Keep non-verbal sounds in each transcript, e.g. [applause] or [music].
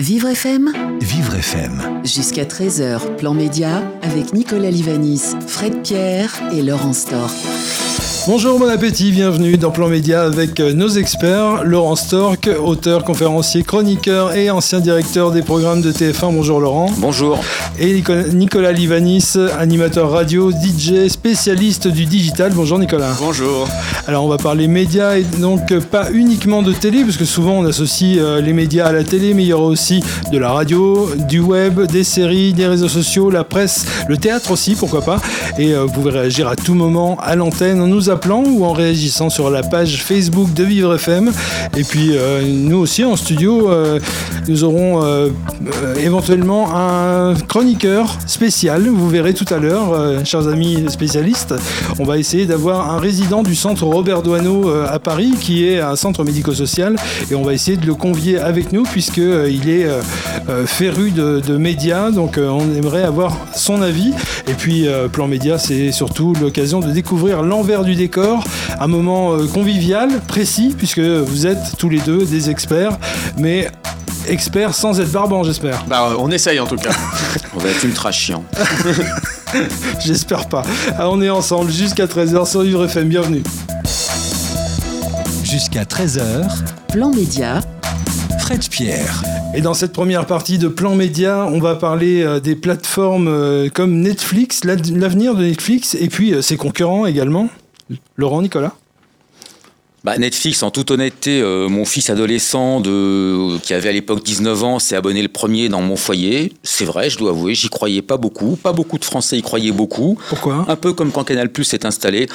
Vivre FM Vivre FM. Jusqu'à 13h, Plan Média avec Nicolas Livanis, Fred Pierre et Laurent Stork. Bonjour, bon appétit, bienvenue dans Plan Média avec euh, nos experts, Laurent Stork, auteur, conférencier, chroniqueur et ancien directeur des programmes de TF1. Bonjour Laurent. Bonjour. Et Nicolas- Livanis, animateur radio, DJ, spécialiste du digital. Bonjour Nicolas. Bonjour. Alors on va parler médias et donc euh, pas uniquement de télé, parce que souvent on associe euh, les médias à la télé, mais il y aura aussi de la radio, du web, des séries, des réseaux sociaux, la presse, le théâtre aussi, pourquoi pas. Et vous pouvez réagir à tout moment à l'antenne nous appelant ou en réagissant sur la page Facebook de Vivre FM. Et puis euh, nous aussi en studio, euh, nous aurons euh, éventuellement un chroniqueur spécial. Vous verrez tout à l'heure, chers amis spécialistes. On va essayer d'avoir un résident du centre Robert Doisneau euh, à Paris, qui est un centre médico-social, et on va essayer de le convier avec nous puisque euh, il est féru de, de médias. Donc on aimerait avoir son avis. Et puis Plan Média, c'est surtout l'occasion de découvrir l'envers du décor, un moment euh, convivial, précis, puisque vous êtes tous les deux des experts, mais experts sans être barbants, j'espère. Bah, on essaye en tout cas. [laughs] On va être ultra chiant. [laughs] J'espère pas. Ah, on est ensemble jusqu'à 13h sur Vivre FM. Bienvenue. Jusqu'à 13h, Plan Média Fred Pierre. Et dans cette première partie de Plan Média, on va parler euh, des plateformes euh, comme Netflix, l'avenir de Netflix et puis euh, ses concurrents également. Laurent, Nicolas Bah, Netflix, en toute honnêteté, euh, mon fils adolescent de, qui avait à l'époque 19 ans s'est abonné le premier dans mon foyer. C'est vrai, je dois avouer, j'y croyais pas beaucoup. Pas beaucoup de Français y croyaient beaucoup. Pourquoi? Un peu comme quand Canal Plus s'est installé.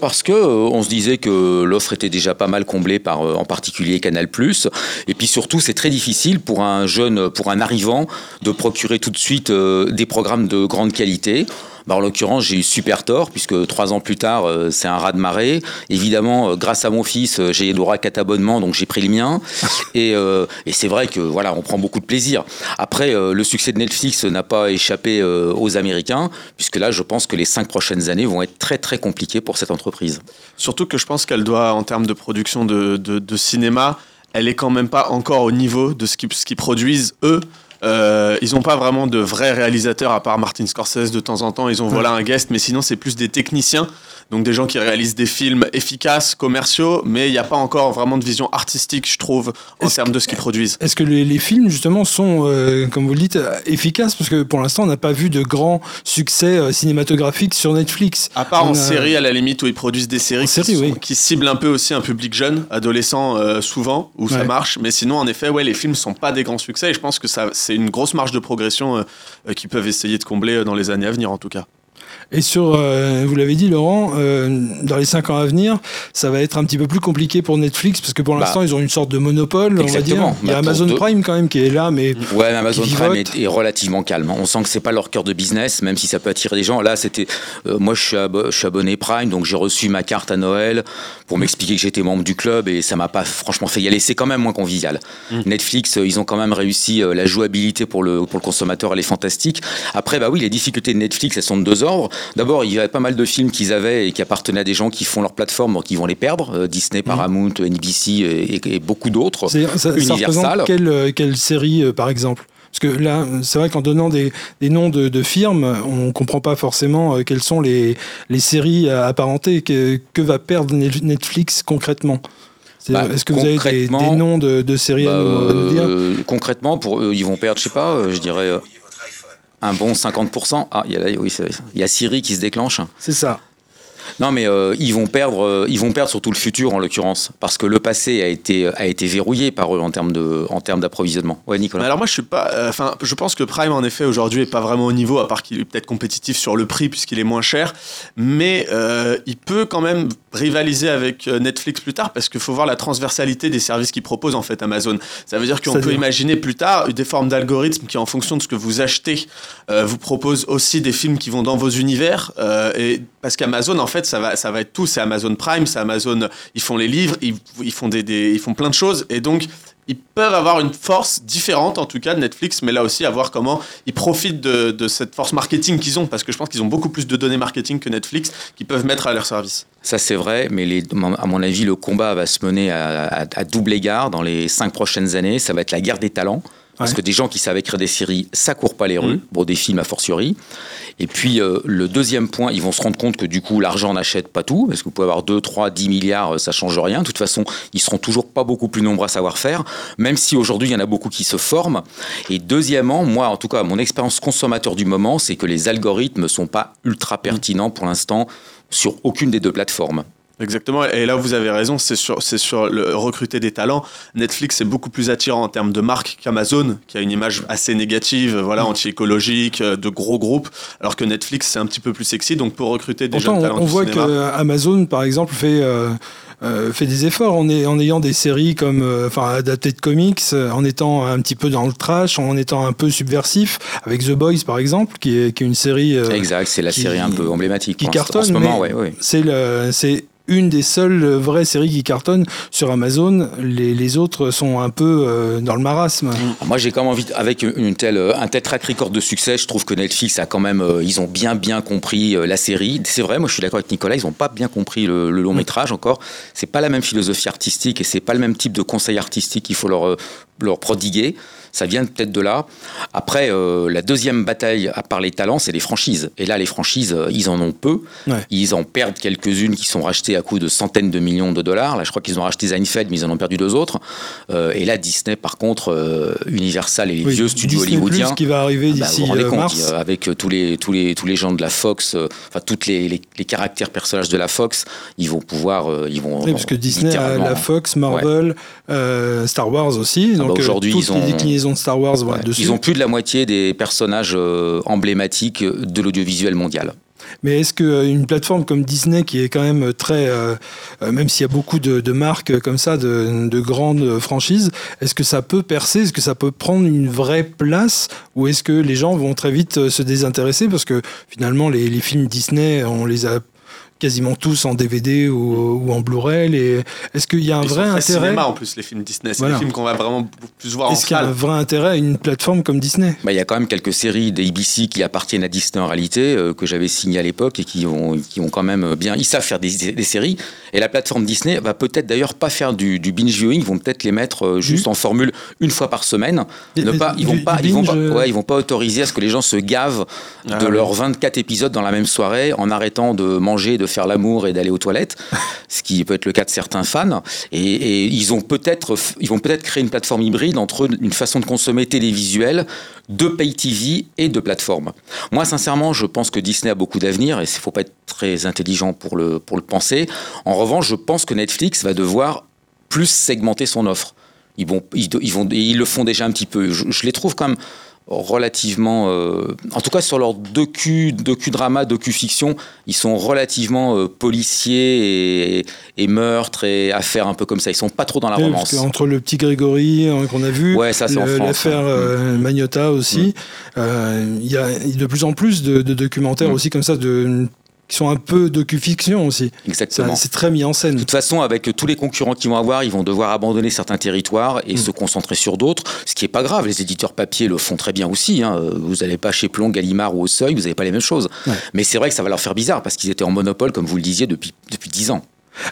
Parce que euh, on se disait que l'offre était déjà pas mal comblée par, euh, en particulier Canal Plus. Et puis surtout, c'est très difficile pour un jeune, pour un arrivant, de procurer tout de suite euh, des programmes de grande qualité. Bah, en l'occurrence, j'ai eu super tort, puisque trois ans plus tard, euh, c'est un raz de marée. Évidemment, euh, grâce à mon fils, euh, j'ai le droit à quatre abonnements, donc j'ai pris le mien. [laughs] Et, et c'est vrai que voilà, on prend beaucoup de plaisir. Après, le succès de Netflix n'a pas échappé aux Américains, puisque là, je pense que les cinq prochaines années vont être très très compliquées pour cette entreprise. Surtout que je pense qu'elle doit, en termes de production de, de- de cinéma, elle est quand même pas encore au niveau de ce qu'ils ce qu'ils produisent eux. Euh, ils n'ont pas vraiment de vrais réalisateurs à part Martin Scorsese de temps en temps. Ils ont voilà un guest, mais sinon c'est plus des techniciens, donc des gens qui réalisent des films efficaces, commerciaux, mais il n'y a pas encore vraiment de vision artistique, je trouve, en termes de ce qu'ils produisent. Est-ce que les, les films, justement, sont, euh, comme vous le dites, euh, efficaces? Parce que pour l'instant, on n'a pas vu de grands succès euh, cinématographiques sur Netflix. À part On en a- série, à la limite, où ils produisent des séries, qui, série, sont- oui. qui ciblent un peu aussi un public jeune, adolescent, souvent, où ça marche. Mais sinon, en effet, ouais, les films sont pas des grands succès. Et je pense que ça, c'est une grosse marge de progression euh, euh, qu'ils peuvent essayer de combler euh, dans les années à venir, en tout cas. Et sur, euh, vous l'avez dit Laurent, euh, dans les 5 ans à venir, ça va être un petit peu plus compliqué pour Netflix parce que pour Bah, l'instant ils ont une sorte de monopole, on va dire. exactement. Il y a Bah, Amazon deux- Prime quand même qui est là, mais Ouais, mais Amazon Prime est, est relativement calme. On sent que c'est pas leur cœur de business, même si ça peut attirer des gens. Là, c'était, euh, moi, je suis, abo- je suis abonné Prime, donc j'ai reçu ma carte à Noël pour m'expliquer que j'étais membre du club et ça m'a pas franchement fait y aller. C'est quand même moins convivial. Netflix, euh, ils ont quand même réussi euh, la jouabilité pour le pour le consommateur, elle est fantastique. Après, bah oui, les difficultés de Netflix, elles sont de deux ordres. D'abord, il y avait pas mal de films qu'ils avaient et qui appartenaient à des gens qui font leur plateforme, ils vont les perdre. Euh, Disney, Paramount, NBC et, beaucoup d'autres. ça, ça Universal. représente quelle, euh, quelle série euh, par exemple? Parce que là, c'est vrai qu'en donnant des, des noms de, de firmes, on comprend pas forcément quelles sont les, les séries apparentées. Que, que va perdre Net- Netflix concrètement? Bah, Est-ce que vous avez des, noms de, de séries à Bah, nous, à nous dire? euh, concrètement, pour eux, ils vont perdre, je sais pas, je dirais un bon 50%. Ah, il y a, oui, il y a Siri qui se déclenche. C'est ça. Non, mais euh, ils vont perdre, euh, ils vont perdre surtout le futur en l'occurrence, parce que le passé a été a été verrouillé par eux en termes de en termes d'approvisionnement. Ouais, Nicolas. Alors moi je suis pas, euh, enfin je pense que Prime en effet aujourd'hui est pas vraiment au niveau, à part qu'il est peut-être compétitif sur le prix puisqu'il est moins cher, mais euh, il peut quand même rivaliser avec Netflix plus tard parce qu'il faut voir la transversalité des services qu'il propose en fait Amazon. Ça veut dire qu'on peut imaginer plus tard des formes d'algorithmes qui en fonction de ce que vous achetez euh, vous proposent aussi des films qui vont dans vos univers euh, et parce qu'Amazon en fait ça va ça va être tout, c'est Amazon Prime, c'est Amazon, ils font les livres, ils, font des, des- ils font plein de choses et donc ils peuvent avoir une force différente, en tout cas, de Netflix, mais là aussi, à voir comment ils profitent de, cette force marketing qu'ils ont, parce que je pense qu'ils ont beaucoup plus de données marketing que Netflix qu'ils peuvent mettre à leur service. Ça c'est vrai, mais à mon avis, le combat va se mener à double égard dans les cinq prochaines années. Ça va être la guerre des talents. Parce Ouais. que des gens qui savent écrire des séries, ça court pas les rues, bon, des films a fortiori. Et puis, euh, le deuxième point, ils vont se rendre compte que du coup, l'argent n'achète pas tout, parce que vous pouvez avoir 2, 3, 10 milliards, euh, ça change rien. De toute façon, ils seront toujours pas beaucoup plus nombreux à savoir faire, même si aujourd'hui, il y en a beaucoup qui se forment. Et deuxièmement, moi, en tout cas, mon expérience consommateur du moment, c'est que les algorithmes sont pas ultra pertinents pour l'instant sur aucune des deux plateformes. Exactement, et là vous avez raison, c'est sur, c'est sur le recruter des talents. Netflix est beaucoup plus attirant en termes de marque qu'Amazon, qui a une image assez négative, voilà, anti-écologique, euh, de gros groupes, alors que Netflix c'est un petit peu plus sexy, donc pour recruter des Pourtant, jeunes on, talents on voit cinéma, que Amazon, par exemple, fait, euh, euh, fait des efforts en, ay- en ayant des séries comme, euh, enfin, adaptées de comics, euh, en étant un petit peu dans le trash, en étant un peu subversif, avec The Boys, par exemple, qui est, qui est une série euh, exact, c'est la qui- série un peu emblématique qui cartonne. en ce moment. mais ouais, ouais. C'est le, c'est une des seules vraies séries qui cartonnent sur Amazon. Les, les autres sont un peu euh, dans le marasme. Moi, j'ai quand même envie, avec une telle, euh, un tel track record de succès, je trouve que Netflix a quand même, euh, ils ont bien, bien compris la série. C'est vrai, moi, je suis d'accord avec Nicolas, ils n'ont pas bien compris le, le long métrage encore. C'est pas la même philosophie artistique et c'est pas le même type de conseil artistique qu'il faut leur, leur prodiguer. Ça vient peut-être de là. Après, euh, la deuxième bataille, à part les talents, c'est les franchises. Et là, les franchises, euh, ils en ont peu. Ouais. Ils en perdent quelques-unes qui sont rachetées à coût de centaines de millions de dollars. Là, je crois qu'ils ont racheté Seinfeld, mais ils en ont perdu deux autres. Euh, et là, Disney, par contre, euh, Universal et les Oui, vieux studios Disney+, hollywoodiens. qui va arriver Ah bah, d'ici mars. avec tous les, tous, les, tous les gens de la Fox, enfin, tous les, les, les caractères personnages de la Fox, ils vont pouvoir. ils vont, Oui, parce que Disney a la Fox, Marvel, Star Wars aussi. Ah bah, Donc aujourd'hui, toutes ils ont- de Star Wars Ouais. dessus. Ils ont plus de la moitié des personnages euh, emblématiques de l'audiovisuel mondial. Mais est-ce qu'une plateforme comme Disney, qui est quand même très, euh, euh, même s'il y a beaucoup de, de marques comme ça, de, de grandes franchises, est-ce que ça peut percer Est-ce que ça peut prendre une vraie place Ou est-ce que les gens vont très vite euh, se désintéresser Parce que finalement, les, les films Disney, on les a quasiment tous en DVD ou, ou en Blu-ray. Les- Est-ce qu'il y a un Ils sont vrai très intérêt cinéma en plus les films Disney, c'est Voilà. des films qu'on va vraiment plus voir en Est-ce qu'il y a un vrai intérêt à une plateforme comme Disney? Bah, Il y a quand même quelques séries d'ABC qui appartiennent à Disney en réalité, euh, que j'avais signées à l'époque et qui ont, qui ont quand même bien. Ils savent faire des, des séries. Et la plateforme Disney va peut-être d'ailleurs pas faire du, du binge viewing, ils vont peut-être les mettre euh, juste en formule une fois par semaine. Des- Ne pas, ils, vont du pas, ils, vont pas, euh, ouais, ils vont pas autoriser à ce que les gens se gavent Ah de oui. leurs 24 épisodes dans la même soirée en arrêtant de manger, de faire l'amour et d'aller aux toilettes, [laughs] ce qui peut être le cas de certains fans. Et, ils, vont peut-être créer une plateforme hybride entre une façon de consommer télévisuelle, de pay TV et de plateforme. Moi, sincèrement, je pense que Disney a beaucoup d'avenir et il ne faut pas être très intelligent pour le, penser. En revanche, je pense que Netflix va devoir plus segmenter son offre. Ils le font déjà un petit peu. Je, je les trouve quand même relativement, euh, en tout cas sur leur docu, docu-drama, docu-fiction, ils sont relativement euh, policiers et, et meurtres et affaires un peu comme ça. Ils sont pas trop dans la Oui, romance. parce qu'entre le petit Grégory euh, qu'on a vu, Ouais, l'affaire euh, Magnota aussi, il y a de plus en plus de, de documentaires Mm. aussi comme ça de, qui sont un peu docu-fiction aussi. Exactement. C'est très mis en scène. De toute façon, avec tous les concurrents qu'ils vont avoir, ils vont devoir abandonner certains territoires et Mm. se concentrer sur d'autres, ce qui est pas grave. Les éditeurs papier le font très bien aussi. hein. Vous n'allez pas chez Plomb, Gallimard ou au Seuil, vous n'avez pas les mêmes choses. Ouais. Mais c'est vrai que ça va leur faire bizarre parce qu'ils étaient en monopole, comme vous le disiez, depuis, depuis 10 ans.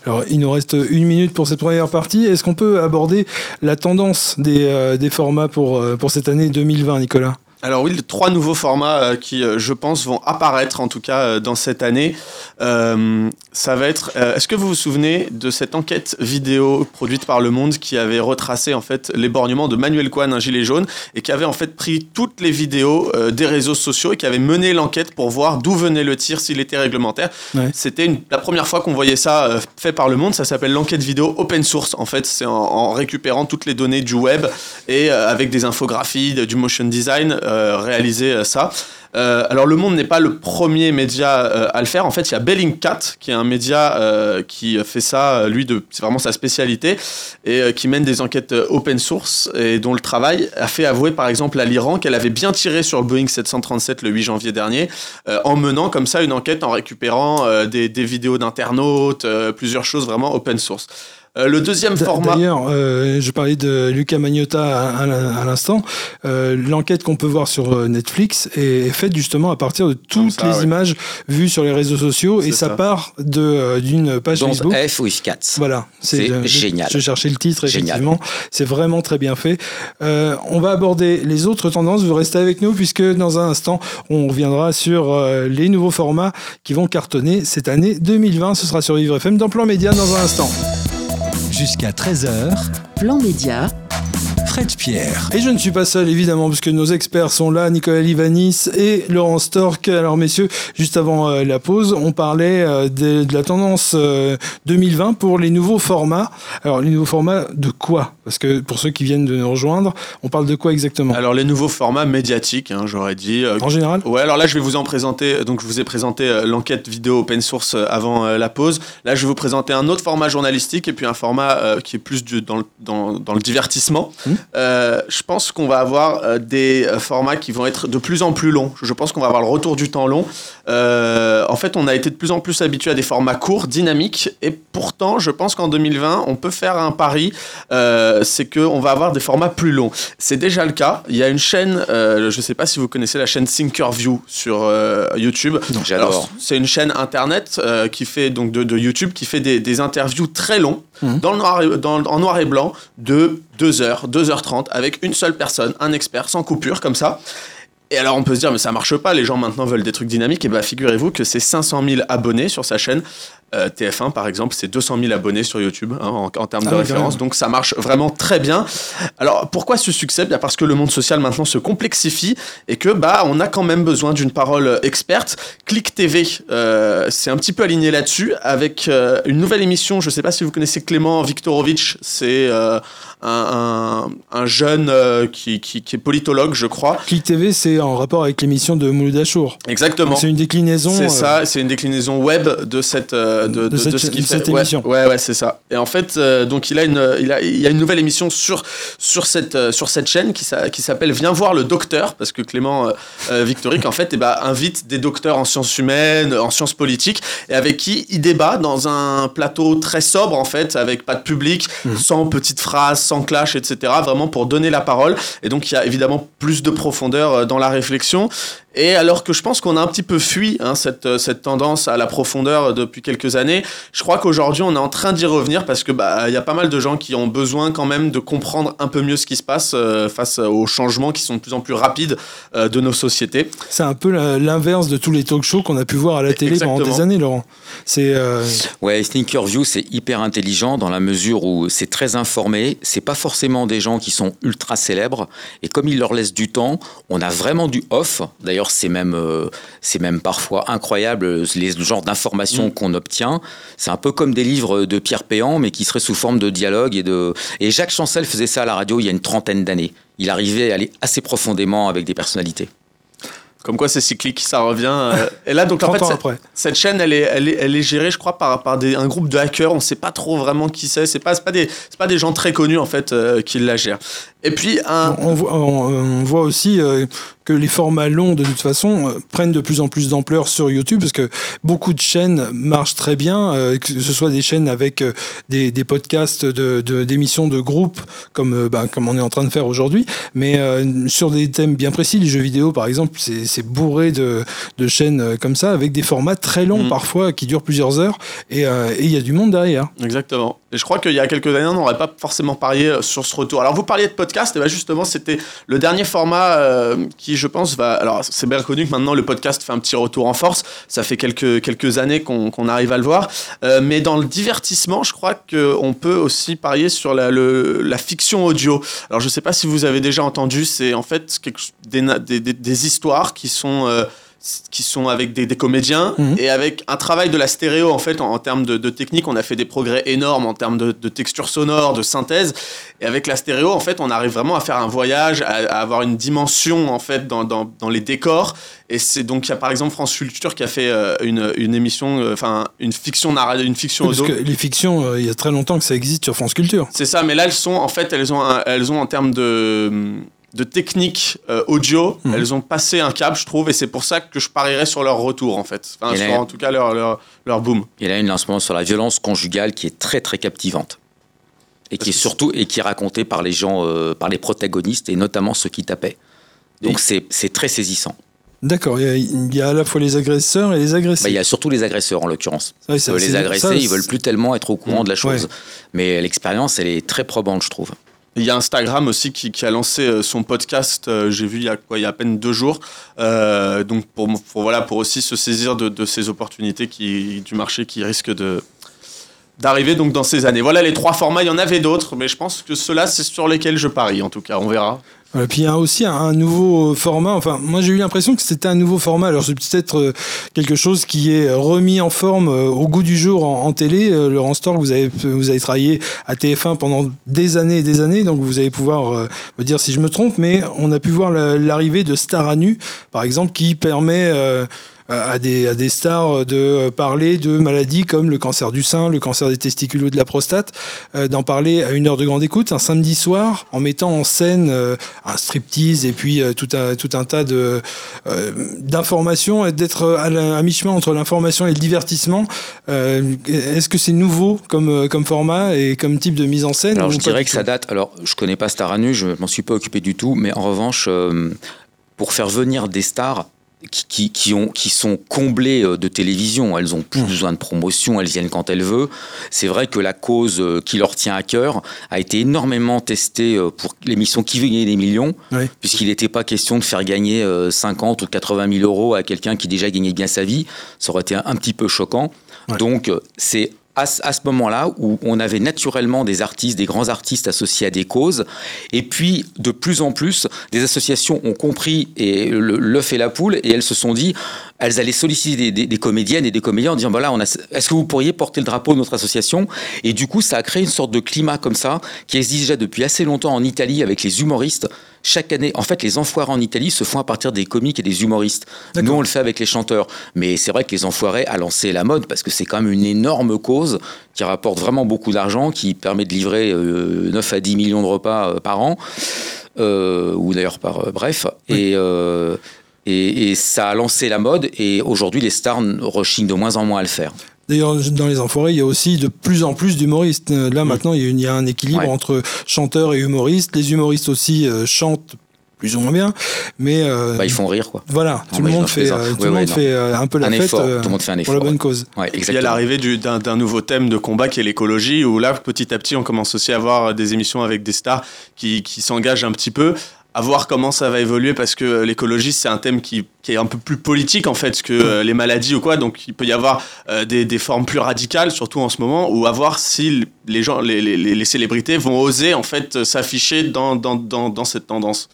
Alors, il nous reste une minute pour cette première partie. Est-ce qu'on peut aborder la tendance des, euh, des formats pour, euh, pour cette année 2020, Nicolas? Alors oui, trois nouveaux formats euh, qui, euh, je pense, vont apparaître en tout cas euh, dans cette année. Euh, ça va être. euh, Est-ce que vous vous souvenez de cette enquête vidéo produite par Le Monde qui avait retracé en fait l'éborgnement de Manuel Cohen, un gilet jaune, et qui avait en fait pris toutes les vidéos euh, des réseaux sociaux et qui avait mené l'enquête pour voir d'où venait le tir, s'il était réglementaire. Ouais. C'était la première fois qu'on voyait ça fait par Le Monde. Ça s'appelle l'enquête vidéo open source. En fait, c'est en, en récupérant toutes les données du web et avec des infographies, du motion design, réaliser euh, ça. Euh, alors Le Monde n'est pas le premier média euh, à le faire. En fait, il y a Bellingcat, qui est un média euh, qui fait ça, euh, lui, c'est vraiment sa spécialité, et euh, qui mène des enquêtes euh, open source, et dont le travail a fait avouer, par exemple, à l'Iran qu'elle avait bien tiré sur le Boeing 737 le 8 janvier dernier, euh, en menant comme ça une enquête, en récupérant euh, des, vidéos d'internautes, euh, plusieurs choses vraiment open source. Euh, le deuxième format. D'ailleurs, euh, je parlais de Luca Magnotta à, à- à l'instant. Euh, L'enquête qu'on peut voir sur euh, Netflix est, est faite justement à partir de toutes ça, les ouais. images vues sur les réseaux sociaux et ça, ça. part euh, d'une page Don't Facebook. F with cats. Voilà, C'est génial. Je cherchais le titre, effectivement. C'est vraiment très bien fait. Euh, on va aborder les autres tendances. Vous restez avec nous puisque dans un instant, on reviendra sur les nouveaux formats qui vont cartonner cette année 2020. Ce sera sur Vivre FM dans Plan Média dans un instant. Jusqu'à 13h, Plan Média, Pierre. Et je ne suis pas seul, évidemment, puisque nos experts sont là, Nicolas Livanis et Laurent Stork. Alors, messieurs, juste avant euh, la pause, on parlait euh, de, de la tendance euh, 2020 pour les nouveaux formats. Alors, les nouveaux formats de quoi? Parce que pour ceux qui viennent de nous rejoindre, on parle de quoi exactement? Alors les nouveaux formats médiatiques, hein, j'aurais dit. euh, En général? Ouais, alors là, je vais vous en présenter. Donc, je vous ai présenté euh, l'enquête vidéo open source euh, avant euh, la pause. Là, je vais vous présenter un autre format journalistique et puis un format euh, qui est plus du- dans, le, dans, dans le divertissement. Mhm. Euh, je pense qu'on va avoir euh, des euh, formats qui vont être de plus en plus longs. Je pense qu'on va avoir le retour du temps long. Euh, en fait, on a été de plus en plus habitué à des formats courts, dynamiques. Et pourtant, je pense qu'en 2020, on peut faire un pari. euh, c'est qu'on va avoir des formats plus longs. C'est déjà le cas. Il y a une chaîne, je ne sais pas si vous connaissez la chaîne Thinkerview sur YouTube. J'adore. C'est une chaîne internet qui fait donc de, de YouTube qui fait des, des interviews très longs Mhm. en noir et blanc de 2 heures, 2h30 avec une seule personne, un expert sans coupure comme ça. Et alors on peut se dire mais ça marche pas, les gens maintenant veulent des trucs dynamiques. Et bah figurez-vous que c'est 500 000 abonnés sur sa chaîne. Euh, TF1 par exemple, c'est 200 000 abonnés sur YouTube hein, en, en termes de Ah oui, référence. Donc ça marche vraiment très bien. Alors pourquoi ce succès? Bien Parce que le monde social maintenant se complexifie et que bah on a quand même besoin d'une parole experte. Click TV, euh, c'est un petit peu aligné là-dessus avec euh, une nouvelle émission. Je sais pas si vous connaissez Clément Viktorovitch. C'est euh, un, un- un jeune euh, qui, qui- qui est politologue, je crois. Click TV, c'est en rapport avec l'émission de Mouloud Achour. Exactement. C'est une déclinaison. C'est euh, ça, c'est une déclinaison web de cette euh, de, De de- cette de ce qu'il fait. cette Ouais, émission. Ouais, ouais, c'est ça. Et en fait, euh, donc il a une, il a, il y a une nouvelle émission sur sur cette euh, sur cette chaîne qui, qui s'appelle Viens voir le docteur parce que Clément euh, euh, Victorique en fait, eh ben, invite des docteurs en sciences humaines, en sciences politiques, et avec qui il débat dans un plateau très sobre en fait, avec pas de public, Mhm. sans petites phrases, sans clash, etc. Vraiment pour donner la parole. Et donc il y a évidemment plus de profondeur euh, dans la réflexion. Et alors que je pense qu'on a un petit peu fui hein, cette, euh, cette tendance à la profondeur euh, depuis quelques années, je crois qu'aujourd'hui on est en train d'y revenir parce que bah il y a pas mal de gens qui ont besoin quand même de comprendre un peu mieux ce qui se passe euh, face aux changements qui sont de plus en plus rapides euh, de nos sociétés. C'est un peu l'inverse de tous les talk shows qu'on a pu voir à la télé pendant des années, Laurent. C'est euh, Ouais, Thinkerview, c'est hyper intelligent dans la mesure où c'est très informé. C'est pas forcément des gens qui sont ultra célèbres. Et comme ils leur laissent du temps, on a vraiment du off. D'ailleurs, c'est même, euh, c'est même parfois incroyable les le genre d'informations qu'on obtient. C'est un peu comme des livres de Pierre Péan, mais qui seraient sous forme de dialogue et de. Et Jacques Chancel faisait ça à la radio il y a une trentaine d'années. Il arrivait à aller assez profondément avec des personnalités. Comme quoi c'est cyclique, ça revient. euh, et là donc en 30 fait cette- après. Cette chaîne, elle est, elle est, elle est gérée, je crois, par, par des, un groupe de hackers. On ne sait pas trop vraiment qui c'est. C'est pas, c'est pas des, c'est pas des gens très connus en fait euh, qui la gèrent. Et puis un, On voit, on- on voit aussi euh, que les formats longs, de toute façon, euh, prennent de plus en plus d'ampleur sur YouTube parce que beaucoup de chaînes marchent très bien, euh, que ce soit des chaînes avec des, des podcasts de, de- d'émissions de groupe, comme, bah, comme on est en train de faire aujourd'hui, mais sur des thèmes bien précis, les jeux vidéo par exemple, c'est, bourré de, de chaînes comme ça, avec des formats très longs Mhm. parfois, qui durent plusieurs heures, et il y a du monde derrière. Exactement. Et je crois qu'il y a quelques années, on n'aurait pas forcément parié sur ce retour. Alors, vous parliez de podcast, et bien justement, c'était le dernier format euh, qui, je pense, va. Alors, c'est bien connu que maintenant le podcast fait un petit retour en force. Ça fait quelques, quelques années qu'on arrive à le voir. Euh, mais dans le divertissement, je crois qu'on peut aussi parier sur la, fiction audio. Alors, je ne sais pas si vous avez déjà entendu, c'est en fait des- des histoires qui sont. euh, qui sont avec des, des comédiens Mhm. et avec un travail de la stéréo en fait en, en termes de, de technique on a fait des progrès énormes en termes de, de texture sonore de synthèse et avec la stéréo en fait on arrive vraiment à faire un voyage à, à avoir une dimension en fait dans, dans, dans les décors et c'est donc il y a par exemple France Culture qui a fait euh, une, une émission euh, enfin une fiction narra- une fiction Parce audio que les fictions, euh, il y a très longtemps que ça existe sur France Culture. c'est ça, mais là elles sont en fait elles ont un- elles ont en termes de de technique euh, audio, Mhm. elles ont passé un cap, je trouve, et c'est pour ça que je parierais sur leur retour en fait. Enfin, sur, là- en tout cas leur leur, leur boom. Il a une lancement sur la violence conjugale qui est très très captivante. et qui est surtout et qui est raconté par les gens, euh, par les protagonistes et notamment ceux qui tapaient. Donc c'est c'est très saisissant. D'accord, il y, a, il y a à la fois les agresseurs et les agressés. Bah, il y a surtout les agresseurs en l'occurrence. Ouais, les agressés, ça, ils veulent plus tellement être au courant de la chose. Ouais. Mais l'expérience, elle est très probante, je trouve. Il y a Instagram aussi qui, a lancé euh, son podcast, euh, j'ai vu il y, a, quoi, il y a à peine deux jours. Euh, donc pour, voilà, pour aussi se saisir de, de ces opportunités qui, du marché qui risquent de d'arriver donc dans ces années. Voilà les trois formats, il y en avait d'autres, mais je pense que ceux-là, c'est sur lesquels je parie en tout cas, on verra. Voilà, puis il y a aussi un, nouveau format. Enfin, moi j'ai eu l'impression que c'était un nouveau format. Alors c'est peut-être euh, quelque chose qui est remis en forme euh, au goût du jour en, télé. Euh, Laurent vous avez vous avez travaillé à TF1 pendant des années et des années, donc vous allez pouvoir euh, me dire si je me trompe. Mais on a pu voir la- l'arrivée de Star à nu, par exemple, qui permet euh, à des, à des stars de parler de maladies comme le cancer du sein, le cancer des testicules ou de la prostate, euh, d'en parler à une heure de grande écoute un samedi soir en mettant en scène euh, un striptease et puis euh, tout, un, tout un tas de, euh, d'informations et d'être à, à mi-chemin entre l'information et le divertissement. Euh, Est-ce que c'est nouveau comme, euh, comme format et comme type de mise en scène Alors je dirais que ça date. Alors je connais pas Star à nu, je m'en suis pas occupé du tout, mais en revanche, euh, pour faire venir des stars qui, ont, qui sont comblées euh, de télévision, elles ont plus besoin de promotion, elles viennent quand elles veulent. C'est vrai que la cause euh, qui leur tient à cœur a été énormément testée euh, pour l'émission Qui veut gagner des millions, Oui. puisqu'il n'était pas question de faire gagner euh, 50 ou 80 000 euros à quelqu'un qui déjà gagnait bien sa vie. Ça aurait été un, petit peu choquant. Ouais. Donc c'est à, à ce moment-là où on avait naturellement des artistes, des grands artistes associés à des causes, et puis de plus en plus, des associations ont compris et l'œuf et la poule, et elles se sont dit, elles allaient solliciter des, comédiennes et des comédiens en disant, voilà, a, est-ce que vous pourriez porter le drapeau de notre association? Et du coup, ça a créé une sorte de climat comme ça, qui existe déjà depuis assez longtemps en Italie avec les humoristes. Chaque année, en fait, les enfoirés en Italie se font à partir des comiques et des humoristes. Nous, on le fait avec les chanteurs. Mais c'est vrai que les enfoirés a lancé la mode parce que c'est quand même une énorme cause qui rapporte vraiment beaucoup d'argent, qui permet de livrer euh, 9 à 10 millions de repas euh, par an, euh, ou d'ailleurs par. euh, bref. Et. euh, et, et ça a lancé la mode et aujourd'hui les stars rechignent de moins en moins à le faire. D'ailleurs, dans les Enfoirés, il y a aussi de plus en plus d'humoristes. Euh, Là, maintenant, il y a une- il y a un équilibre Ouais. entre chanteurs et humoristes. Les humoristes aussi euh, chantent plus ou moins bien, mais euh, Bah, ils font rire quoi. voilà, tout le monde fait, euh, tout Ouais, le ouais, monde fait euh, un peu la Un fête effort, euh, tout le monde fait un pour la effort, bonne ouais. cause. Ouais, Il y a l'arrivée du- d'un d'un nouveau thème de combat qui est l'écologie, où là, petit à petit, on commence aussi à avoir des émissions avec des stars qui, qui s'engagent un petit peu. À voir comment ça va évoluer, parce que l'écologie, c'est un thème qui, qui est un peu plus politique, en fait, que euh, les maladies ou quoi. Donc, il peut y avoir euh, des, des formes plus radicales, surtout en ce moment, ou à voir si les, gens, les, les- les célébrités vont oser, en fait, s'afficher dans, dans, dans, dans cette tendance.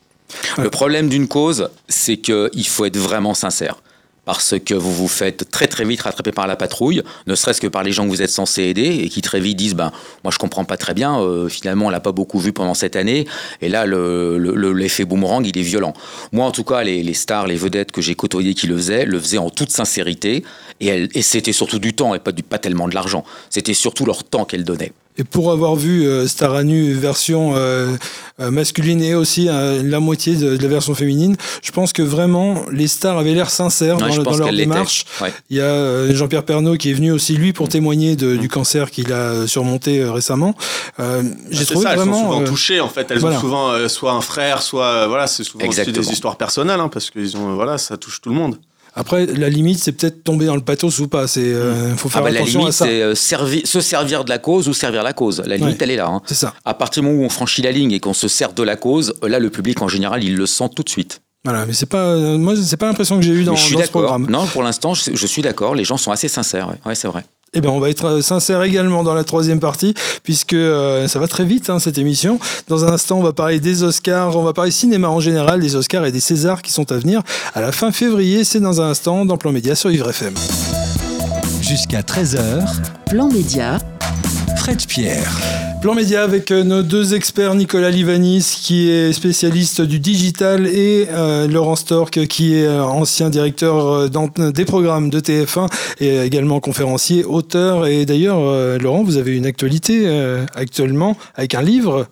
Le problème d'une cause, c'est qu'il faut être vraiment sincère. Parce que vous vous faites très très vite rattraper par la patrouille, ne serait-ce que par les gens que vous êtes censés aider et qui très vite disent ben moi je comprends pas très bien, euh, finalement on l'a pas beaucoup vu pendant cette année et là le- le- le- l'effet boomerang il est violent. Moi en tout cas les, les stars, les vedettes que j'ai côtoyées qui le faisaient, le faisaient en toute sincérité et, et c'était surtout du temps et pas, du, pas tellement de l'argent. C'était surtout leur temps qu'elles donnaient. Et pour avoir vu euh, Star à nu version euh, euh, masculine et aussi euh, la moitié de, de la version féminine, je pense que vraiment les stars avaient l'air sincères Ouais, dans, le- leur démarche. Ouais. Il y a euh, Jean-Pierre Pernaud qui est venu aussi lui pour témoigner de- du cancer qu'il a surmonté euh, récemment. Euh, J'ai trouvé ça, elles vraiment. sont souvent euh, touchées en fait. Elles voilà. ont souvent euh, soit un frère, soit euh, voilà, c'est souvent aussi des histoires personnelles hein, parce que ils ont euh, voilà, ça touche tout le monde. Après, la limite, c'est peut-être tomber dans le pathos ou pas. C'est euh, faut Ah faire bah, la attention limite à ça. c'est euh, servi- se servir de la cause ou servir la cause. La limite Ouais. elle est là. hein. C'est ça. À partir du moment où on franchit la ligne et qu'on se sert de la cause, là, le public en général, il le sent tout de suite. Voilà, mais c'est pas. euh, moi, c'est pas l'impression que j'ai eu dans, je suis dans ce d'accord. programme. Non, pour l'instant, je, je suis d'accord. Les gens sont assez sincères. Ouais, Ouais, c'est vrai. Eh bien, on va être euh, sincère également dans la troisième partie, puisque euh, ça va très vite, hein, cette émission. Dans un instant, on va parler des Oscars, on va parler cinéma en général, des Oscars et des Césars qui sont à venir à la fin février. C'est dans un instant dans Plan Média sur Vivre FM. Jusqu'à 13h, Plan Média, Fred Pierre. Plan Média avec euh, nos deux experts, Nicolas Livanis, qui est spécialiste du digital, et euh, Laurent Stork, qui est euh, ancien directeur des programmes de TF1 et également conférencier, auteur. Et d'ailleurs, Laurent, vous avez une actualité actuellement avec un livre.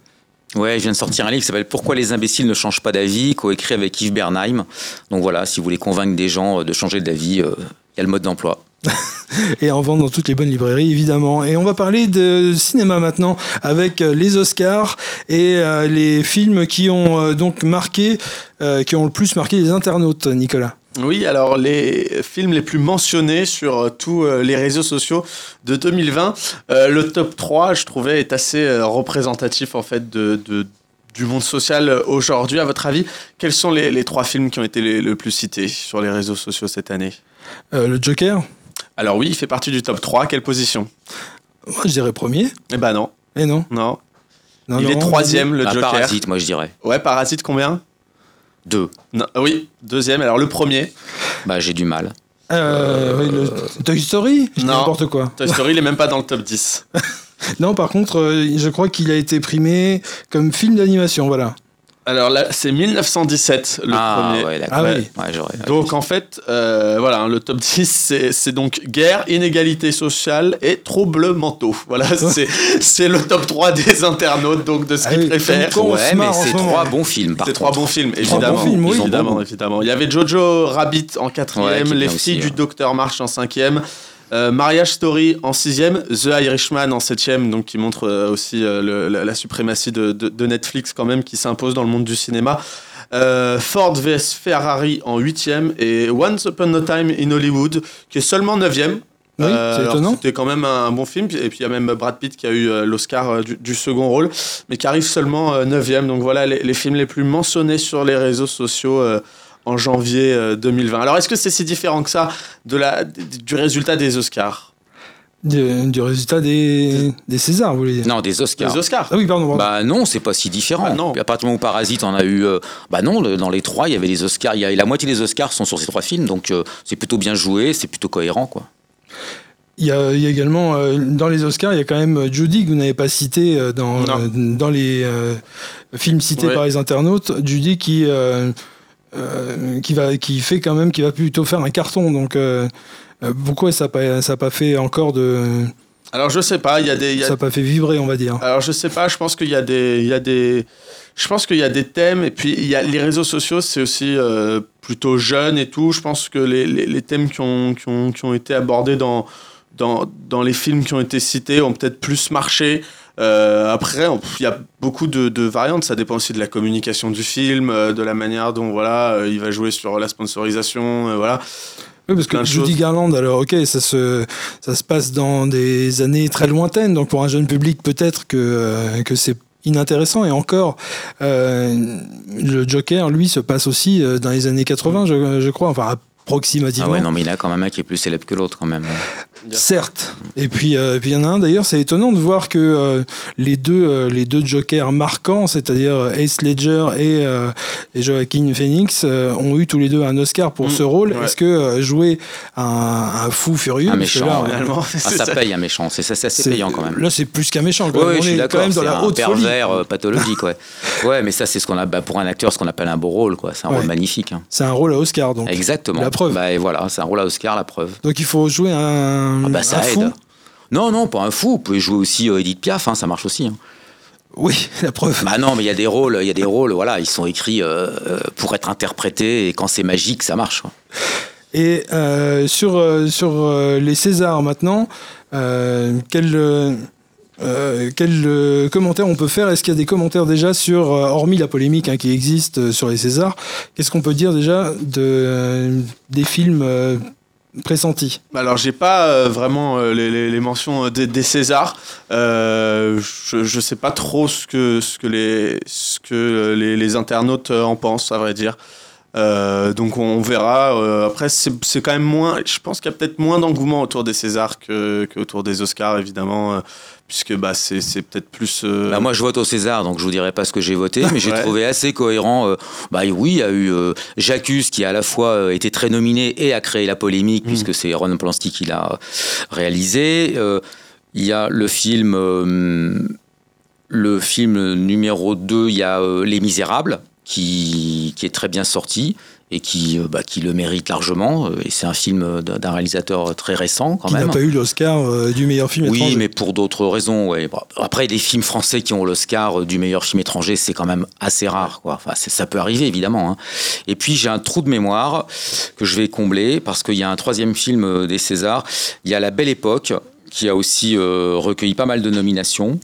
Ouais, je viens de sortir un livre qui s'appelle Pourquoi les imbéciles ne changent pas d'avis, coécrit avec Yves Bernheim. Donc voilà, si vous voulez convaincre des gens de changer d'avis, il y a le mode d'emploi. [laughs] et en vendre dans toutes les bonnes librairies, évidemment. Et on va parler de cinéma maintenant avec euh, les Oscars et euh, les films qui ont euh, donc marqué, euh, qui ont le plus marqué les internautes, Nicolas. Oui, alors les films les plus mentionnés sur tous les réseaux sociaux de 2020, euh, le top 3, je trouvais, est assez représentatif en fait de, de- du monde social aujourd'hui. À votre avis, quels sont les, les trois films qui ont été le plus cités sur les réseaux sociaux cette année? Le Joker, Alors oui, il fait partie du top 3. Quelle position? Moi je dirais premier. Eh ben non, Et non. non. non il est troisième, le Un Joker. parasite, moi je dirais. Ouais, Parasite, combien? Deux. Non, Oui, deuxième. Alors le premier, Bah j'ai du mal. Euh, le Toy Story? Je Non. N'importe quoi. Toy Story, il est même pas dans le top 10. [laughs] Non, par contre, euh, je crois qu'il a été primé comme film d'animation, voilà. Alors là, c'est 1917, le ah premier. ouais. Ah ouais, oui. ouais. Donc en fait, euh, voilà, hein, le top [laughs] 10, c'est donc guerre, inégalité sociale et troubles mentaux. Voilà, c'est c'est le top 3 des internautes, donc de ce Ah qu'ils préfèrent. Ouais, mais c'est trois bons films. Par C'est trois bons films, Trois évidemment. bons films, oui. Évidemment, évidemment. Il y avait Jojo Rabbit en quatrième, Les filles aussi, du ouais. Docteur March en cinquième. Euh, Marriage Story en sixième, The Irishman en septième, donc qui montre euh, aussi euh, le- la, la suprématie de, de- de Netflix quand même qui s'impose dans le monde du cinéma. Euh, Ford vs Ferrari en huitième et Once Upon a Time in Hollywood qui est seulement neuvième. Oui, c'est étonnant. C'était quand même un, un bon film. Et puis il y a même Brad Pitt qui a eu l'Oscar du, du second rôle, mais qui arrive seulement euh, neuvième. Donc voilà les, les films les plus mentionnés sur les réseaux sociaux en janvier euh, 2020. Alors est-ce que c'est si différent que ça de la, du résultat des Oscars? Du, du résultat des, des Césars, vous voulez dire? Non, des Oscars. Les Oscars Ah oui, pardon. pardon. Bah non, c'est pas si différent. Ah, non. Puis à partir du moment où Parasite en a eu, euh, bah non, le- dans les trois, il y avait les Oscars. Il y a, la moitié des Oscars sont sur ces trois films, donc euh, c'est plutôt bien joué, c'est plutôt cohérent, quoi. Il y, a, il y a également, euh, dans les Oscars, il y a quand même euh, Judy que vous n'avez pas cité euh, dans, euh, dans les euh, films cités Ouais. par les internautes. Judy qui, euh, qui, va, qui fait quand même, qui va plutôt faire un carton. Donc euh, euh, pourquoi ça n'a pas, ça pas fait encore de. Alors je sais pas, il y a des. il y a- Ça n'a pas fait vibrer, on va dire. Alors je sais pas, je pense qu'il y a des, il y a des, je pense qu'il y a des thèmes et puis il y a les réseaux sociaux, c'est aussi euh, plutôt jeune et tout. Je pense que les, les, les thèmes qui ont, qui ont, qui ont été abordés dans, dans, dans les films qui ont été cités ont peut-être plus marché. Euh, après, il y a beaucoup de, de variantes. Ça dépend aussi de la communication du film, euh, de la manière dont voilà, euh, il va jouer sur la sponsorisation, euh, voilà. Oui, parce que Judy. Garland, alors ok, ça se, ça se passe dans des années très lointaines, donc pour un jeune public, peut-être que, euh, que c'est inintéressant. Et encore, euh, le Joker, lui, se passe aussi dans les années 80, je, je crois, enfin Ah approximativement. ouais, non, mais il a quand même un qui est plus célèbre que l'autre, quand même. Certes. Et puis, euh, il y en a un d'ailleurs, c'est étonnant de voir que euh, les deux, euh, les deux Jokers marquants, c'est-à-dire euh, Ace Ledger et, euh, et Joaquin Phoenix, euh, ont eu tous les deux un Oscar pour Mm, ce rôle. ouais. Est-ce que euh, jouer un, un fou furieux, Un méchant, là, ouais. Finalement, Ah, c'est ça ça. paye un méchant, c'est ça, c'est payant quand même. Là, c'est plus qu'un méchant. quand Oui, même. je On suis est quand d'accord, même dans c'est la un haute folie. pervers euh, pathologique, ouais. [laughs] Ouais, mais ça, c'est ce qu'on a, bah, pour un acteur, ce qu'on appelle un beau rôle, quoi. C'est un Ouais. rôle magnifique. hein. C'est un rôle à Oscar, donc. Exactement. La preuve. Bah, et voilà, c'est un rôle à Oscar, la preuve. Donc il faut jouer un, Ah bah ça un fou. aide. Non, non, pas un fou. Vous pouvez jouer aussi euh, Edith Piaf, hein, ça marche aussi. hein. Oui, [laughs] la preuve. Bah non, mais il y a des rôles, il y a des rôles, voilà, ils sont écrits euh, euh, pour être interprétés et quand c'est magique, ça marche. quoi. Et euh, sur, euh, sur les Césars maintenant, quel, quel commentaire on peut faire? Est-ce qu'il y a des commentaires déjà sur, hormis la polémique hein, qui existe sur les Césars, qu'est-ce qu'on peut dire déjà de, des films pressentis Alors, j'ai pas euh, vraiment euh, les, mentions euh, des, des Césars. Je, je sais pas trop ce que, ce que, les, ce que les, internautes en pensent, à vrai dire. Euh, donc, on verra. Euh, après, c'est quand même moins. Je pense qu'il y a peut-être moins d'engouement autour des Césars que, que autour des Oscars, évidemment, euh, puisque bah, c'est peut-être plus. Bah, moi, je vote au César, donc je vous dirai pas ce que j'ai voté, mais j'ai Ouais. trouvé assez cohérent. bah oui, il y a eu Jacques qui a à la fois été très nominé et a créé la polémique, Mm. puisque c'est Ron Polanski qui l'a réalisé. Il y a le film, le film numéro 2, il y a Les Misérables, qui, qui est très bien sorti et qui, euh, bah, qui le mérite largement. Euh, Et c'est un film d'un réalisateur très récent, quand Qui n'a même. pas eu l'Oscar euh, du meilleur film Oui, étranger. mais pour d'autres raisons. Ouais. Après, des films français qui ont l'Oscar du meilleur film étranger, c'est quand même assez rare. Quoi. Enfin, c'est- ça peut arriver, évidemment. hein. Et puis j'ai un trou de mémoire que je vais combler parce qu'il y a un troisième film des Césars. Il y a La Belle Époque qui a aussi euh, recueilli pas mal de nominations.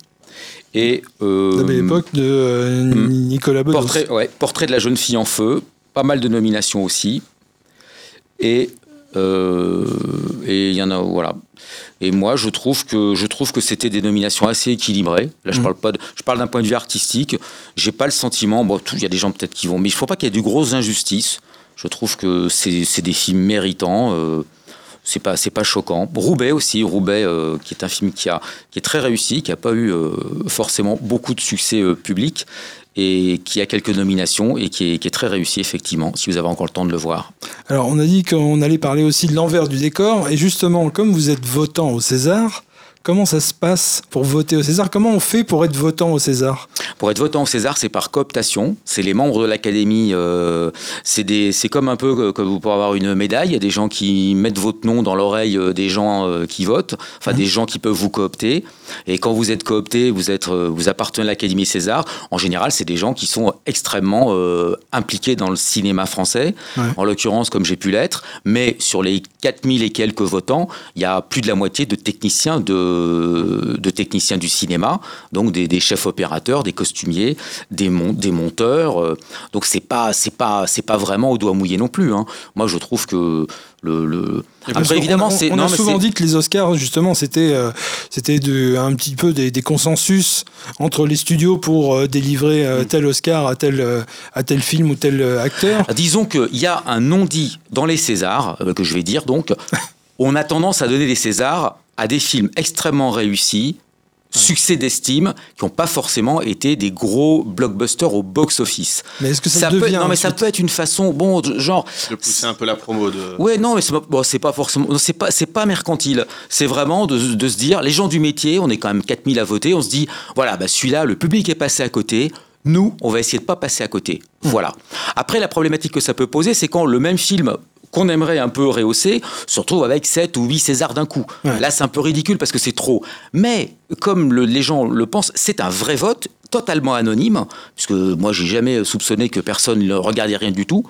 Et euh, La Belle Époque de hmm. Nicolas Bedos. Portrait, ouais, Portrait de la jeune fille en feu, pas mal de nominations aussi. Et et il y en a voilà et moi, je trouve que je trouve que c'était des nominations assez équilibrées. Là, je mm. parle pas, je parle d'un point de vue artistique. J'ai pas le sentiment. Bon, il y a des gens peut-être qui vont, mais il faut pas qu'il y ait de grosses injustices. Je trouve que c'est des films méritants. Euh, c'est pas c'est pas choquant. Roubaix aussi, Roubaix, euh, qui est un film qui a qui est très réussi, qui a pas eu euh, forcément beaucoup de succès euh, public et qui a quelques nominations et qui est, qui est, très réussi effectivement, si vous avez encore le temps de le voir. Alors on a dit qu'on allait parler aussi de l'envers du décor, et justement comme vous êtes votant au César, Comment ça se passe pour voter au César? Comment on fait pour être votant au César? Pour être votant au César, c'est par cooptation. C'est les membres de l'Académie. Euh, c'est comme un peu que vous pouvez avoir une médaille. Il y a des gens qui mettent votre nom dans l'oreille euh, des gens euh, qui votent, enfin mmh. des gens qui peuvent vous coopter. Et quand vous êtes coopté, vous, êtes, vous appartenez à l'Académie César. En général, c'est des gens qui sont extrêmement impliqués dans le cinéma français. En l'occurrence, comme j'ai pu l'être. Mais sur les 4000 et quelques votants, il y a plus de la moitié de techniciens de de, techniciens du cinéma, donc des, chefs opérateurs, des costumiers, des, des monteurs. Euh. donc c'est pas c'est pas c'est pas vraiment au doigt mouillé non plus. Hein. Moi je trouve que le, Après, évidemment, c'est. On, a souvent dit que les Oscars, justement, c'était euh, c'était de, un petit peu des, consensus entre les studios pour euh, délivrer tel Oscar à tel, à tel film ou tel acteur. Ah, disons qu'il y a un non-dit dans les Césars, que je vais dire donc. [laughs] on a tendance à donner des Césars à des films extrêmement réussis, succès d'estime, qui n'ont pas forcément été des gros blockbusters au box-office. Mais est-ce que ça, devient peut, Non, mais ça peut être une façon, bon, genre. De pousser un peu la promo de. Ouais, non, mais c'est pas, c'est pas forcément, c'est pas, c'est pas mercantile. C'est vraiment de, de, se dire, les gens du métier, on est quand même 4000 à voter, on se dit, voilà, bah celui-là, le public est passé à côté. Nous, on va essayer de pas passer à côté. Mmh. Voilà. Après, la problématique que ça peut poser, c'est quand le même film qu'on aimerait un peu rehausser se retrouve avec 7 ou 8 Césars d'un coup. Là, c'est un peu ridicule parce que c'est trop. Mais comme les gens le pensent, c'est un vrai vote totalement anonyme, puisque moi j'ai jamais soupçonné que personne ne regardait rien du tout,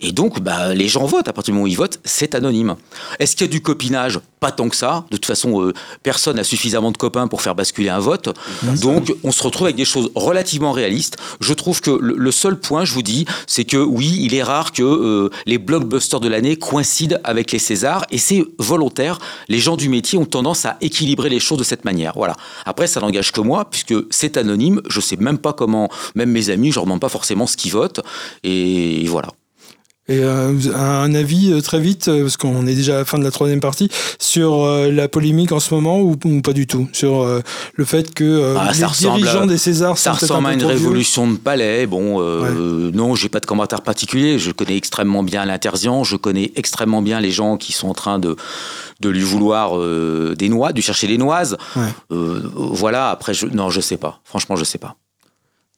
et donc bah, les gens votent, à partir du moment où ils votent, c'est anonyme. Est-ce qu'il y a du copinage? Pas tant que ça, de toute façon euh, personne n'a suffisamment de copains pour faire basculer un vote, donc on se retrouve avec des choses relativement réalistes. Je trouve que le, seul point, je vous dis, c'est que oui, il est rare que euh, les blockbusters de l'année coïncident avec les Césars, et c'est volontaire, les gens du métier ont tendance à équilibrer les choses de cette manière. Voilà. Après, ça n'engage que moi, puisque c'est anonyme. Je sais même pas comment, même mes amis, je leur demande pas forcément ce qu'ils votent. Et voilà. Et euh, un avis euh, très vite, euh, parce qu'on est déjà à la fin de la troisième partie, sur la polémique en ce moment ou, pas du tout? Sur le fait que ah, les dirigeants des Césars ça ressemble à une révolution de palais. Bon, non, j'ai pas de commentaire particulier. Je connais extrêmement bien l'interdient. Je connais extrêmement bien les gens qui sont en train de de lui vouloir des noix, de chercher des noises. voilà. Après, je, non, je sais pas. Franchement, je sais pas.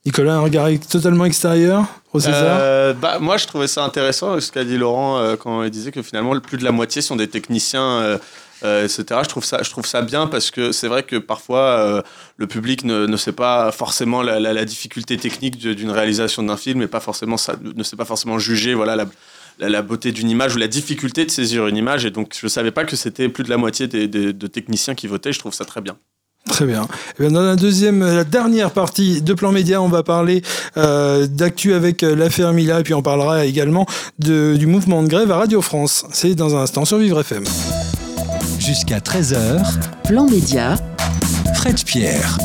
Nicolas, un regard totalement extérieur au euh, bah, Moi, je trouvais ça intéressant, ce qu'a dit Laurent euh, quand il disait que finalement, plus de la moitié sont des techniciens, euh, etc. Je trouve, ça, je trouve ça bien parce que c'est vrai que parfois, le public ne, ne, sait pas forcément la, la, difficulté technique d'une réalisation d'un film et pas forcément, ça, ne sait pas forcément juger voilà, la, la, beauté d'une image ou la difficulté de saisir une image. Et donc, je ne savais pas que c'était plus de la moitié des, des, de techniciens qui votaient. Je trouve ça très bien. Très bien. Eh dans la deuxième, la dernière partie de Plan Média, on va parler euh, d'actu avec euh, l'affaire Mila et puis on parlera également de, du mouvement de grève à Radio France. C'est dans un instant sur Vivre FM. Jusqu'à 13h. Plan Média. Fred Pierre.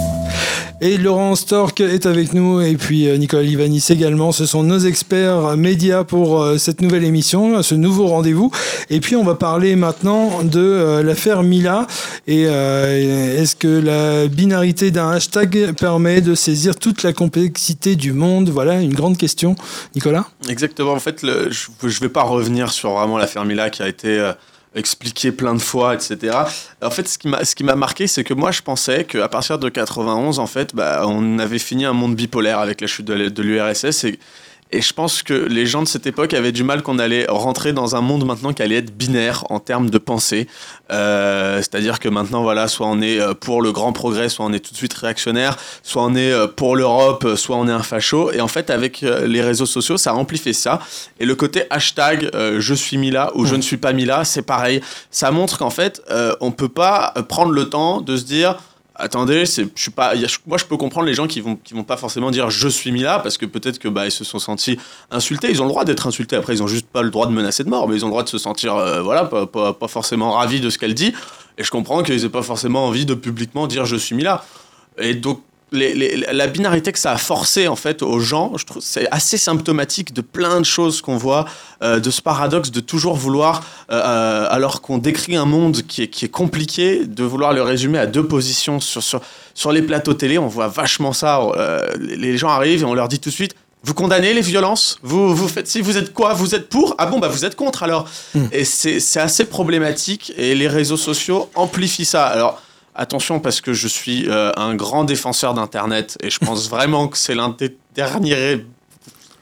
Et Laurent Stork est avec nous et puis euh, Nicolas Livanis également. Ce sont nos experts médias pour euh, cette nouvelle émission, ce nouveau rendez-vous. Et puis on va parler maintenant de euh, l'affaire Mila. Et est-ce que la binarité d'un hashtag permet de saisir toute la complexité du monde? Voilà une grande question. Nicolas? Exactement. En fait, je ne vais pas revenir sur vraiment l'affaire Mila qui a été expliqué plein de fois, etc. En fait, ce qui m'a, ce marqué, c'est que moi, je pensais qu'à partir de 91, en fait, bah, on avait fini un monde bipolaire avec la chute de, l'URSS et, Et je pense que les gens de cette époque avaient du mal qu'on allait rentrer dans un monde maintenant qui allait être binaire en termes de pensée. Euh, C'est-à-dire que maintenant, voilà, soit on est euh, pour le grand progrès, soit on est tout de suite réactionnaire, soit on est euh, pour l'Europe, soit on est un facho. Et en fait, avec euh, les réseaux sociaux, ça amplifie ça. Et le côté hashtag je suis mis là ou je ne suis pas mis là, c'est pareil. Ça montre qu'en fait, euh, on peut pas prendre le temps de se dire attendez, je suis pas, moi je peux comprendre les gens qui vont, vont pas forcément dire je suis mis là parce que peut-être que bah ils se sont sentis insultés. Ils ont le droit d'être insultés. Après, ils ont juste pas le droit de menacer de mort, mais ils ont le droit de se sentir, euh, voilà, pas, pas, forcément ravis de ce qu'elle dit. Et je comprends qu'ils aient pas forcément envie de publiquement dire je suis mis là. Et donc les- les- la binarité que ça a forcé en fait aux gens, je trouve c'est assez symptomatique de plein de choses qu'on voit, euh, de ce paradoxe de toujours vouloir, euh, euh, alors qu'on décrit un monde qui est, qui est compliqué, de vouloir le résumer à deux positions sur, sur, sur les plateaux télé. On voit vachement ça. euh, les gens arrivent et on leur dit tout de suite. Vous condamnez les violences? Vous, vous faites si vous êtes quoi? Vous êtes pour? Ah bon bah vous êtes contre alors. Et c'est c'est assez problématique et les réseaux sociaux amplifient ça. Alors Attention parce que je suis euh, un grand défenseur d'Internet et je pense vraiment que c'est l'un des derniers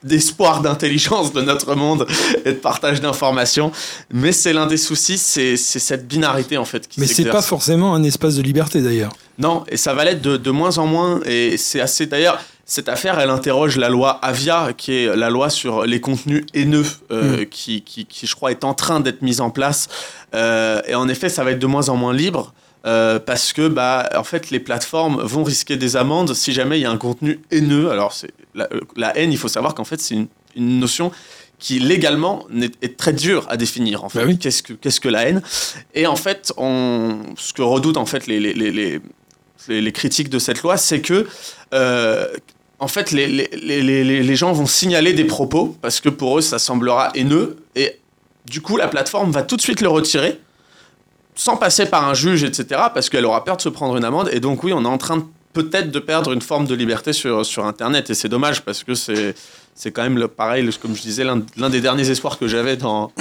d'espoir d'intelligence de notre monde et de partage d'informations. Mais c'est l'un des soucis, c'est cette binarité en fait qui Mais c'est pas forcément un espace de liberté d'ailleurs. Non, et ça va l'être de, de moins en moins. Et c'est assez. D'ailleurs, cette affaire, elle interroge la loi Avia, qui est la loi sur les contenus haineux, euh, qui, qui, qui, je crois, est en train d'être mise en place. Euh, et en effet, ça va être de moins en moins libre. Euh, parce que bah en fait les plateformes vont risquer des amendes si jamais il y a un contenu haineux. Alors c'est la, la haine il faut savoir qu'en fait c'est une, une notion qui légalement est très dure à définir en fait. Bah oui. qu'est-ce que qu'est-ce que la haine? Et en fait on ce que redoutent en fait les, les, les, les- les, les critiques de cette loi, c'est que euh, en fait les gens vont signaler des propos parce que pour eux ça semblera haineux. Et du coup la plateforme va tout de suite le retirer sans passer par un juge, etc. parce qu'elle aura peur de se prendre une amende et donc oui on est en train de- peut-être de perdre une forme de liberté sur, sur Internet et c'est dommage parce que c'est c'est quand même le, pareil, le- comme je disais, l'un des derniers espoirs que j'avais dans,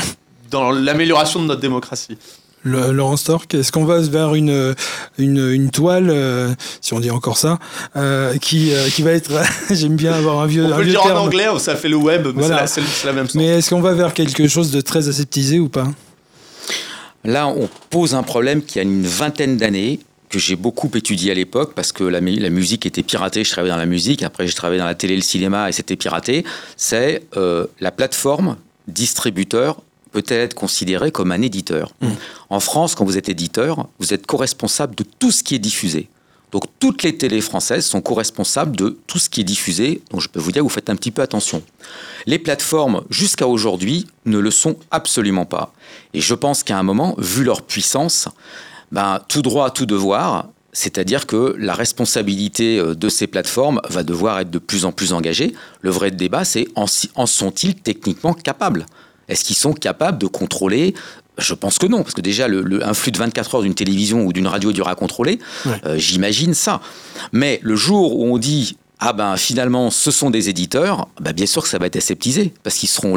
dans l'amélioration de notre démocratie. Le- Laurent Stork, est-ce qu'on va vers une, une, une toile, euh, si on dit encore ça, euh, qui, euh, qui va être. [laughs] J'aime bien avoir un vieux, On un peut le dire terme. en anglais, ça fait le web, mais Voilà. c'est la, c'est la même chose. Mais est-ce qu'on va vers quelque chose de très aseptisé ou pas? Là, on pose un problème qui a une vingtaine d'années, que j'ai beaucoup étudié à l'époque, parce que la, mu- la musique était piratée, je travaillais dans la musique, après j'ai travaillé dans la télé et le cinéma, et c'était piraté. C'est euh, la plateforme distributeur peut être considérée comme un éditeur. En France, quand vous êtes éditeur, vous êtes co-responsable de tout ce qui est diffusé. Donc toutes les télés françaises sont co-responsables de tout ce qui est diffusé. Donc je peux vous dire, vous faites un petit peu attention. Les plateformes, jusqu'à aujourd'hui, ne le sont absolument pas. Et je pense qu'à un moment, vu leur puissance, ben, tout droit, tout devoir, c'est-à-dire que la responsabilité euh, de ces plateformes va devoir être de plus en plus engagée. Le vrai débat, c'est en sont-ils techniquement capables? Est-ce qu'ils sont capables de contrôler je pense que non, parce que déjà, le, le- un flux de 24 heures d'une télévision ou d'une radio dur à contrôler, Ouais. euh, j'imagine ça. Mais le jour où on dit ah ben finalement ce sont des éditeurs, ben, bien sûr que ça va être aseptisé parce qu'ils seront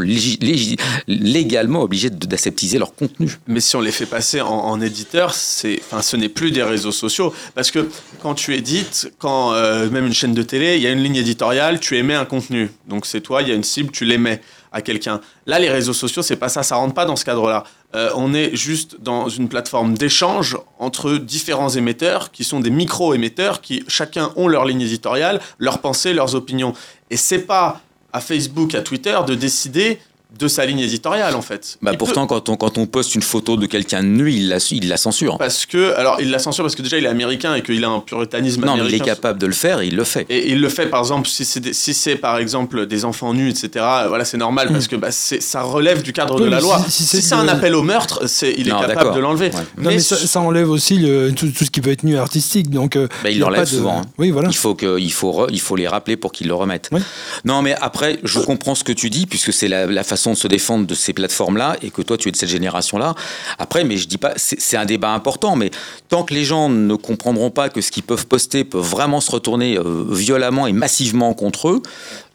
légalement obligés d'aseptiser leur contenu. Mais si on les fait passer en, en éditeur, c'est, enfin, ce n'est plus des réseaux sociaux. Parce que quand tu édites, quand euh, même une chaîne de télé, il y a une ligne éditoriale, tu émets un contenu. Donc c'est toi, il y a une cible, tu l'émets à quelqu'un. Là, les réseaux sociaux, c'est pas ça, ça rentre pas dans ce cadre-là. Euh, on est juste dans une plateforme d'échange entre différents émetteurs qui sont des micro-émetteurs qui chacun ont leur ligne éditoriale, leurs pensées, leurs opinions. Et c'est pas à Facebook, à Twitter de décider de sa ligne éditoriale en fait. Bah, Il peut- pourtant, quand on, quand on poste une photo de quelqu'un de nu, il la, il la censure. parce que, alors il la censure parce que déjà il est américain et qu'il a un puritanisme Non, mais il est américain. capable de le faire et il le fait. Et il le fait par exemple si c'est si c'est par exemple des enfants nus etc. Voilà c'est normal parce que bah, c'est- ça relève du cadre Oui, de la mais loi. si- Si, si c'est un appel au meurtre, c'est il est Non, capable d'accord. de l'enlever. Ouais. Non, mais ça, ça enlève aussi le- tout, tout ce qui peut être nu artistique. Donc, euh, Bah, il l'enlève de- souvent, hein. Oui, voilà. Il faut, que, il, faut re- il faut les rappeler pour qu'ils le remettent. Oui. Non, mais après, je comprends ce que tu dis, puisque c'est la, la façon de se défendre de ces plateformes-là, et que toi, tu es de cette génération-là. Après, mais je dis pas, c'est un débat important, mais tant que les gens ne comprendront pas que ce qu'ils peuvent poster peut vraiment se retourner euh, violemment et massivement contre eux,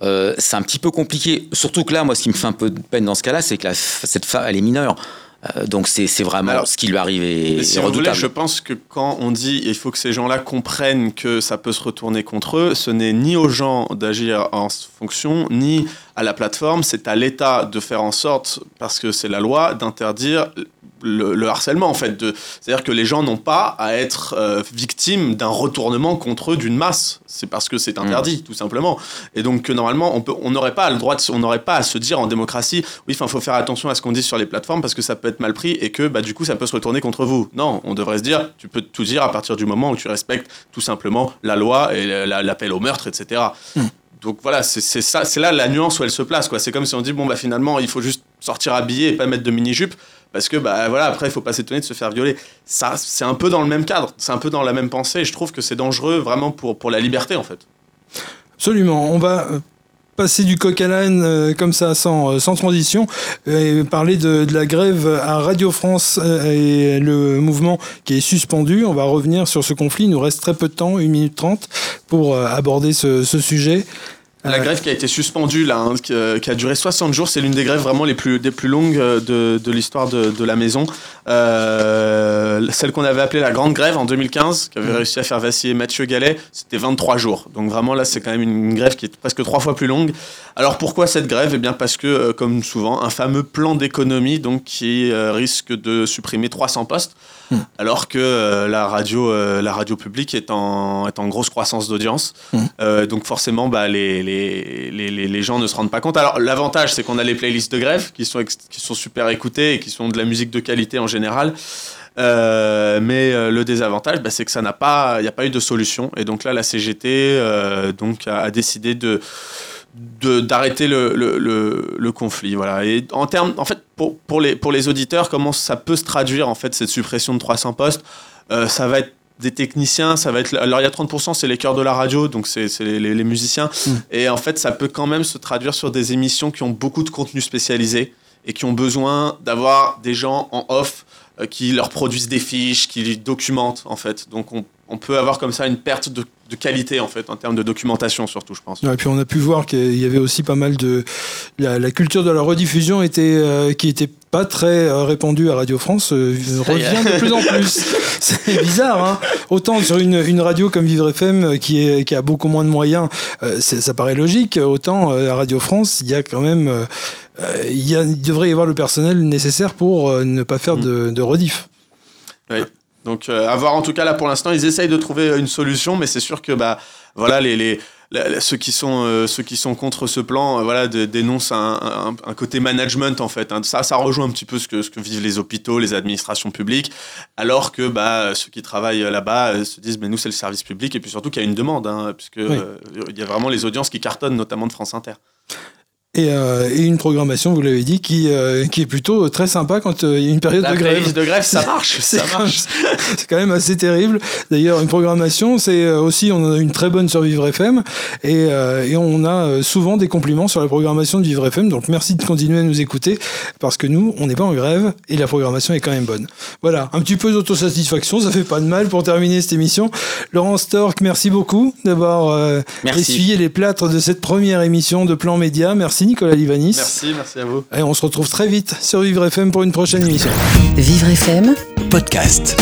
euh, c'est un petit peu compliqué. Surtout que là, moi, ce qui me fait un peu de peine dans ce cas-là, c'est que la cette femme, elle est mineure. Euh, donc c'est vraiment Alors, ce qui lui arrive et, si voulez, redoutable. je pense que quand on dit il faut que ces gens-là comprennent que ça peut se retourner contre eux, ce n'est ni aux gens d'agir en fonction, ni à la plateforme, c'est à l'État de faire en sorte, parce que c'est la loi, d'interdire le, le harcèlement en fait. C'est-à-dire que les gens n'ont pas à être euh, victimes d'un retournement contre eux d'une masse. C'est parce que c'est interdit, tout simplement. Et donc que normalement, on peut- on n'aurait pas le droit, de, on n'aurait pas à se dire en démocratie, oui, il faut faire attention à ce qu'on dit sur les plateformes parce que ça peut être mal pris et que bah, du coup ça peut se retourner contre vous. Non, on devrait se dire, tu peux tout dire à partir du moment où tu respectes tout simplement la loi et la- l'appel au meurtre, etc. Donc voilà, c'est là la nuance où elle se place. quoi. C'est comme si on dit bon bah finalement il faut juste sortir habillé et pas mettre de mini jupe parce que bah voilà après il faut pas s'étonner de se faire violer. Ça c'est un peu dans le même cadre, c'est un peu dans la même pensée. Je trouve que c'est dangereux vraiment pour la liberté en fait. Absolument. On va euh, passer du coq à l'âne euh, comme ça, sans, euh, sans transition, et parler de, de la grève à Radio France et le mouvement qui est suspendu. On va revenir sur ce conflit. Il nous reste très peu de temps, 1 minute 30, pour aborder ce sujet. La Euh, grève qui a été suspendue, là, hein, qui, euh, qui a duré 60 jours, c'est l'une des grèves vraiment les plus, des plus longues euh, de, de l'histoire de, de la maison. Euh, celle qu'on avait appelée la Grande Grève en 2015, qui avait réussi à faire vaciller Mathieu Gallet, c'était 23 jours. Donc vraiment, là, c'est quand même une grève qui est presque trois fois plus longue. Alors pourquoi cette grève Eh bien parce que, comme souvent, un fameux plan d'économie donc, qui risque de supprimer 300 postes, alors que la, radio, la radio publique est en, est en grosse croissance d'audience. Euh, donc forcément, bah, les, les, les, les- gens ne se rendent pas compte. Alors l'avantage, c'est qu'on a les playlists de grève qui sont, qui sont super écoutées et qui sont de la musique de qualité en général. Euh, mais euh, le désavantage, bah, c'est que ça n'a pas, il n'y a pas eu de solution. Et donc là, la CGT euh, donc a, décidé de d'arrêter le, le, le, conflit. Voilà. Et en termes, en fait, pour, pour, les, pour les auditeurs, comment ça peut se traduire, en fait, cette suppression de 300 postes Ça va être des techniciens, ça va être... Alors, il y a 30%, c'est les chœurs de la radio, donc c'est les, les- les musiciens. Et en fait, ça peut quand même se traduire sur des émissions qui ont beaucoup de contenu spécialisé et qui ont besoin d'avoir des gens en off euh, qui leur produisent des fiches, qui les documentent, en fait. Donc, on, on peut avoir comme ça une perte de, de qualité, en fait, en termes de documentation, surtout, je pense. Ouais, et puis on a pu voir qu'il y avait aussi pas mal de la, la culture de la rediffusion était euh, qui était pas très euh, répandue à Radio France euh, revient de plus en plus. [laughs] C'est bizarre, hein Autant sur une, une radio comme Vivre FM euh, qui est qui a beaucoup moins de moyens, ça paraît logique. Autant à Radio France, il y a quand même il, y a- il devrait y avoir le personnel nécessaire pour ne pas faire de, de rediff. Donc, euh, à voir en tout cas, là pour l'instant, ils essayent de trouver une solution, mais c'est sûr que bah, voilà, les, les, la- la- ceux, qui sont, euh, ceux qui sont contre ce plan euh, voilà, de- dénoncent un, un- un côté management en fait. hein. Ça, ça rejoint un petit peu ce que, ce que vivent les hôpitaux, les administrations publiques, alors que bah, ceux qui travaillent là-bas euh, se disent mais nous c'est le service public, et puis surtout qu'il y a une demande, hein, puisque euh, il y a vraiment les audiences qui cartonnent, notamment de France Inter. Et, euh, et une programmation, vous l'avez dit, qui, euh, qui est plutôt très sympa quand euh, il y a une période La de grève. de grève, ça marche, [laughs] ça marche. C'est quand même assez terrible. D'ailleurs, une programmation, c'est euh, aussi, on a une très bonne sur Vivre FM et, euh, et on a souvent des compliments sur la programmation de Vivre FM. Donc merci de continuer à nous écouter parce que nous, on n'est pas en grève et la programmation est quand même bonne. Voilà, un petit peu d'autosatisfaction, ça fait pas de mal pour terminer cette émission. Laurent Stork, merci beaucoup d'avoir euh, Merci. essuyé les plâtres de cette première émission de Plan Média. Merci Nicolas Livanis. Merci, merci à vous. Et on se retrouve très vite sur Vivre FM pour une prochaine émission. Vivre FM Podcast.